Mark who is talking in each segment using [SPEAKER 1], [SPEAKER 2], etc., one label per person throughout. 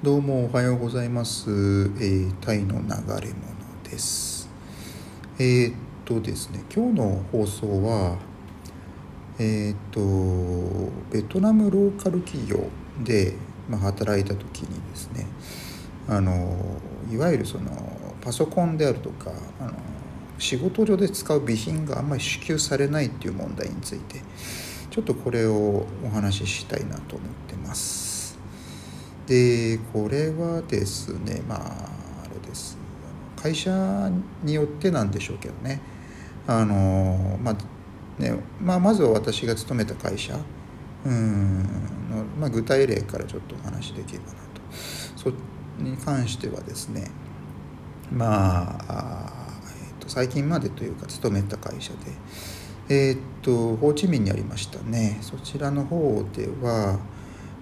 [SPEAKER 1] どうもおはようございます。えー、タイの流れ物です。えー、っとですね、今日の放送は、えー、っと、ベトナムローカル企業で、まあ、働いた時にですね、あの、いわゆるその、パソコンであるとか、あの仕事上で使う備品があんまり支給されないっていう問題について、ちょっとこれをお話ししたいなと思ってます。でこれはですねまああれです。会社によってなんでしょうけどね。あのまあね、まあ、まずは私が勤めた会社。うんの、まあ、具体例からちょっとお話しできればなと。そに関してはですねまあえー、と最近までというか勤めた会社でえっ、とホーチミンにありましたね。そちらの方では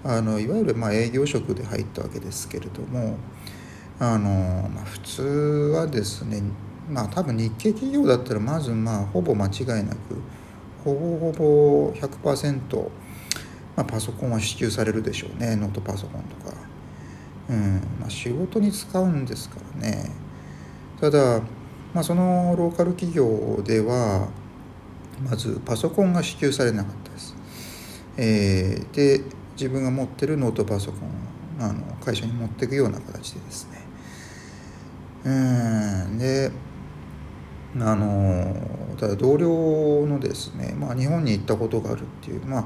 [SPEAKER 1] あのいわゆるまあ営業職で入ったわけですけれどもあの、まあ、普通はですねまあ多分日系企業だったらまずまあほぼ間違いなくほぼほぼ100%、まあ、パソコンは支給されるでしょうねノートパソコンとか、うんまあ、仕事に使うんですからね。ただ、まあ、そのローカル企業ではまずパソコンが支給されなかったです、えー、で自分が持ってるノートパソコンをあの会社に持っていくような形でですね。うんであのただ同僚のですね、まあ、日本に行ったことがあるっていう、まあ、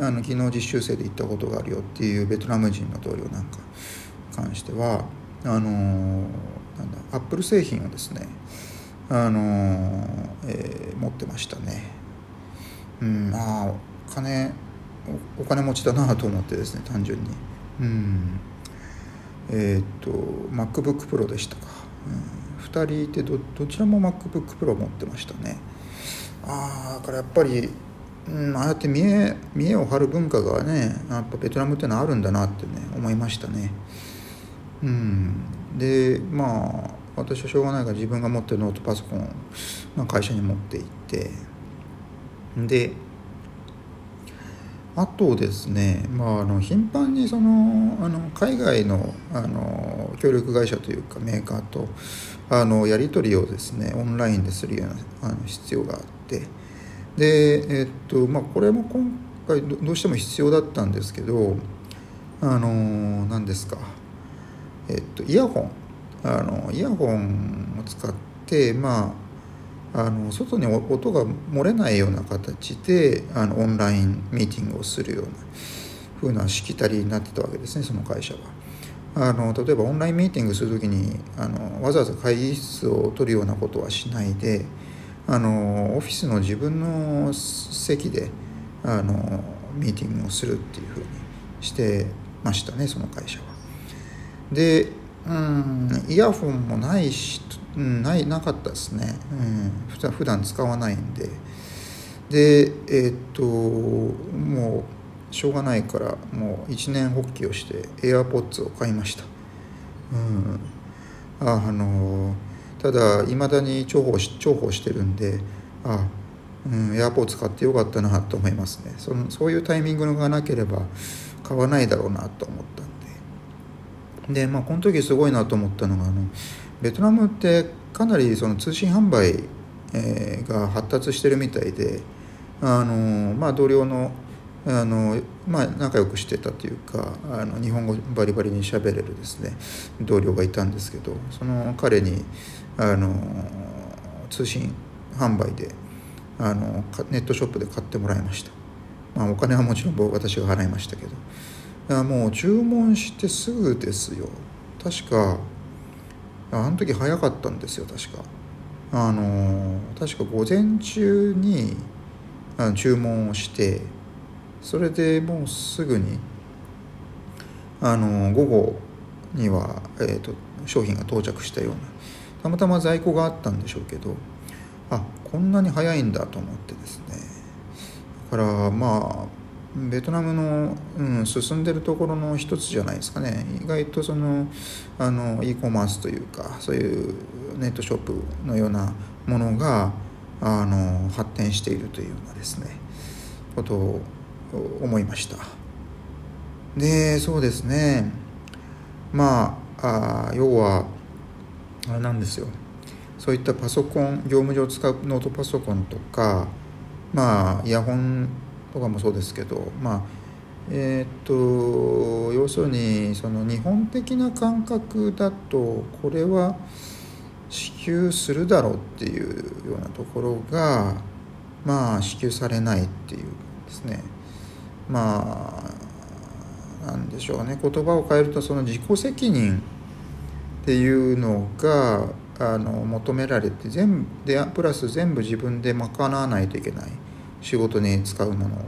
[SPEAKER 1] あの昨日実習生で行ったことがあるよっていうベトナム人の同僚なんか関してはあのなんだアップル製品をですねあの、えー、持ってましたね。うんまあ金お金持ちだなと思ってですね単純に。うん。えっ、と MacBookPro でしたか、うん、2人いてどどちらも MacBookPro 持ってましたね。ああだからやっぱり、うん、ああやって見え見栄を張る文化がねやっぱベトナムってのはあるんだなってね思いましたね。うん。でまあ私はしょうがないから自分が持ってるノートパソコン、まあ、会社に持って行って。であとですね、まあ、あの頻繁にそのあの海外のあの協力会社というかメーカーとあのやり取りをですねオンラインでするようなあの必要があってで、えっとまあ、これも今回どうしても必要だったんですけどあの何ですか、えっと、イヤホンあのイヤホンを使ってまああの外に音が漏れないような形であのオンラインミーティングをするような風なしきたりになってたわけですねその会社は。あの例えばオンラインミーティングする時にあのわざわざ会議室を取るようなことはしないであのオフィスの自分の席であのミーティングをするっていうふうにしてましたねその会社は。でうん。イヤホンもないしうん、ないなかったですね、うん、普段使わないんで。でえー、っともうしょうがないからもう一年発起をして AirPods を買いました、うん、ああのただいまだに重宝し重宝してるんであうん、AirPods 買ってよかったなと思いますね。そのそういうタイミングがなければ買わないだろうなと思ったんでまあこの時すごいなと思ったのがあのベトナムってかなりその通信販売、えー、が発達してるみたいであの、まあ、同僚のあの、まあ、仲良くしてたというかあの日本語バリバリに喋れるですね同僚がいたんですけどその彼にあの通信販売であのネットショップで買ってもらいました、まあ、お金はもちろん私が払いましたけど。やもう注文してすぐですよ。確かあの時早かったんですよ確か。あの確か午前中にあ注文をしてそれでもうすぐにあの午後には、えーと、商品が到着したようなたまたま在庫があったんでしょうけどあこんなに早いんだと思ってですね。だからまあベトナムの、うん、進んでるところの一つじゃないですかね。意外とそのあの e コマースというかそういうネットショップのようなものがあの発展しているというようなですねことを思いました。でそうですね。まああ要はあれなんですよ。そういったパソコン業務上使うノートパソコンとかまあイヤホンとかもそうですけどまあえっ、と要するにその日本的な感覚だとこれは支給するだろうっていうようなところがまあ支給されないっていうですね。まあなんでしょうね。言葉を変えるとその自己責任っていうのがあの求められて全部でプラス全部自分で賄わないといけない。仕事に使うものをっ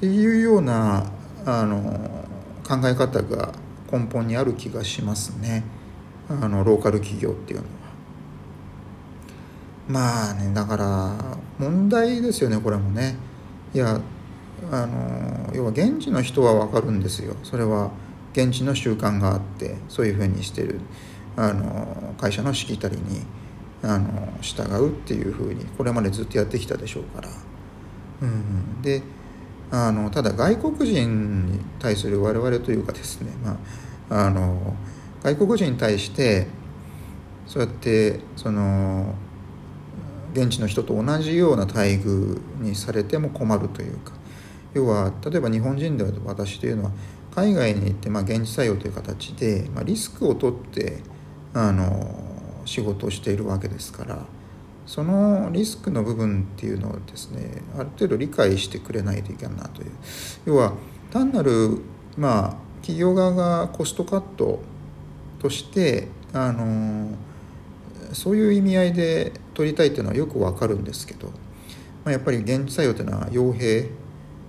[SPEAKER 1] ていうようなあの考え方が根本にある気がしますねあのローカル企業っていうのは。まあねだから問題ですよねこれもね。いやあの要は現地の人は分かるんですよそれは現地の習慣があってそういうふうにしてるあの会社のしきたりにあの従うっていうふうにこれまでずっとやってきたでしょうから。うん、であのただ外国人に対する我々というかですね、まあ、あの外国人に対してそうやってその現地の人と同じような待遇にされても困るというか要は例えば日本人では私というのは海外に行って、まあ、現地採用という形で、まあ、リスクを取ってあの仕事をしているわけですからそのリスクの部分っていうのをですねある程度理解してくれないといけないなという。要は単なるまあ企業側がコストカットとしてあのそういう意味合いで取りたいっていうのはよくわかるんですけど、まあ、やっぱり現地採用というのは傭兵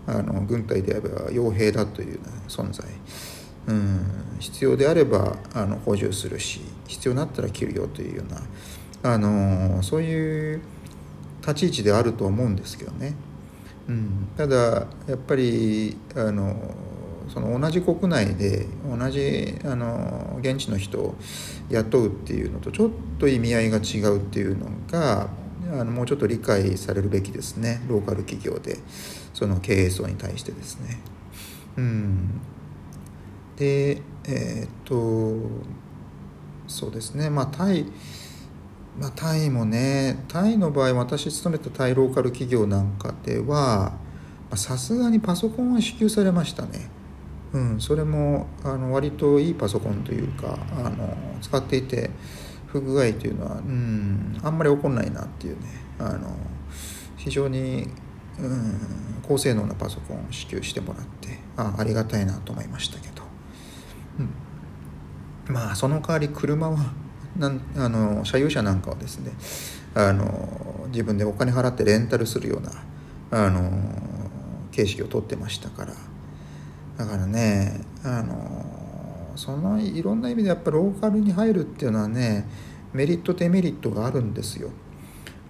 [SPEAKER 1] あの軍隊であれば傭兵だという存在、うん、必要であればあの補充するし必要になったら切るよというようなあのそういう立ち位置であると思うんですけどね、うん、ただやっぱりあのその同じ国内で同じあの現地の人を雇うっていうのとちょっと意味合いが違うっていうのがあのもうちょっと理解されるべきですね。ローカル企業で。その経営層に対してですね。うん、でえー、っとそうですね。まあタイまあ、タイもねタイの場合私勤めたタイローカル企業なんかではさすがにパソコンは支給されましたね。うん、それもあの割といいパソコンというかあの使っていて不具合というのは、うん、あんまり起こんないなっていうね。あの非常に、うん、高性能なパソコンを支給してもらってあありがたいなと思いましたけど、うん、まあその代わり車はなんあの車有車なんかはですねあの自分でお金払ってレンタルするようなあの形式をとってましたから。だからねあのそのいろんな意味でやっぱローカルに入るっていうのはねメリットデメリットがあるんですよ。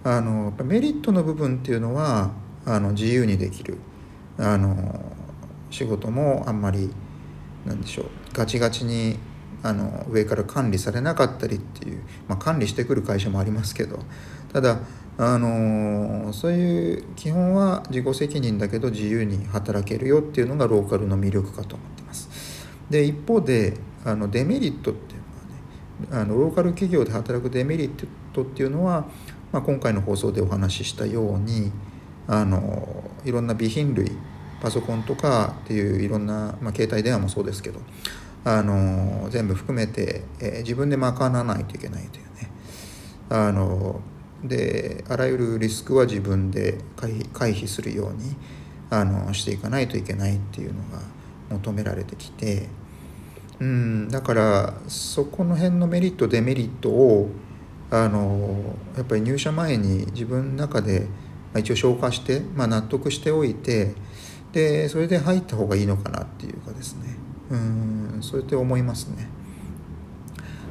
[SPEAKER 1] あのやっぱメリットの部分っていうのはあの自由にできるあの仕事もあんまりなんでしょうガチガチにあの上から管理されなかったりっていう、まあ、管理してくる会社もありますけどただあのそういう基本は自己責任だけど自由に働けるよっていうのがローカルの魅力かと思ってます。で一方であのデメリットっていうのはねあのローカル企業で働くデメリットっていうのは、まあ、今回の放送でお話ししたようにあのいろんな備品類パソコンとかっていういろんな、まあ、携帯電話もそうですけどあの全部含めて、えー、自分で賄わないといけないというね。あのであらゆるリスクは自分で回避するようにあのしていかないといけないっていうのが求められてきて。うんだからそこの辺のメリットデメリットをあのやっぱり入社前に自分の中で一応消化して、まあ、納得しておいてでそれで入った方がいいのかなっていうかですね。うん。そうやって思いますね。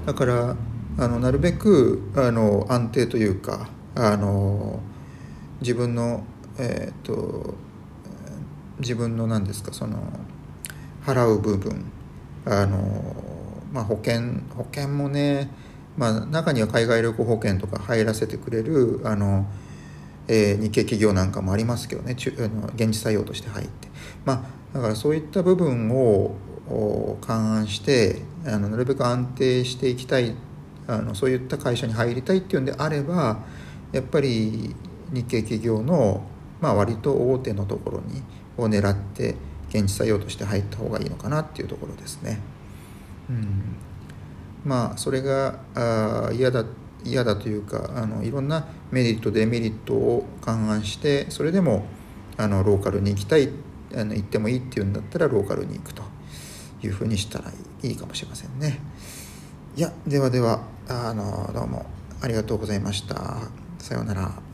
[SPEAKER 1] だからあのなるべくあの安定というかあの自分のえっ、ー、と自分の何ですかその払う部分あの、まあ、保険保険もね、まあ、中には海外旅行保険とか入らせてくれるあの、えー、日系企業なんかもありますけどねあの現地採用として入ってまあだからそういった部分を勘案してあのなるべく安定していきたいあのそういった会社に入りたいっていうんであればやっぱり日系企業の、まあ、割と大手のところにを狙って現地採用として入った方がいいのかなっていうところですね。うん、まあそれがあ嫌だ嫌だというかあのいろんなメリットデメリットを勘案してそれでもあのローカルに行きたいあの行ってもいいっていうんだったらローカルに行くというふうにしたらいいかもしれませんね。いやではではあのどうもありがとうございました。さようなら。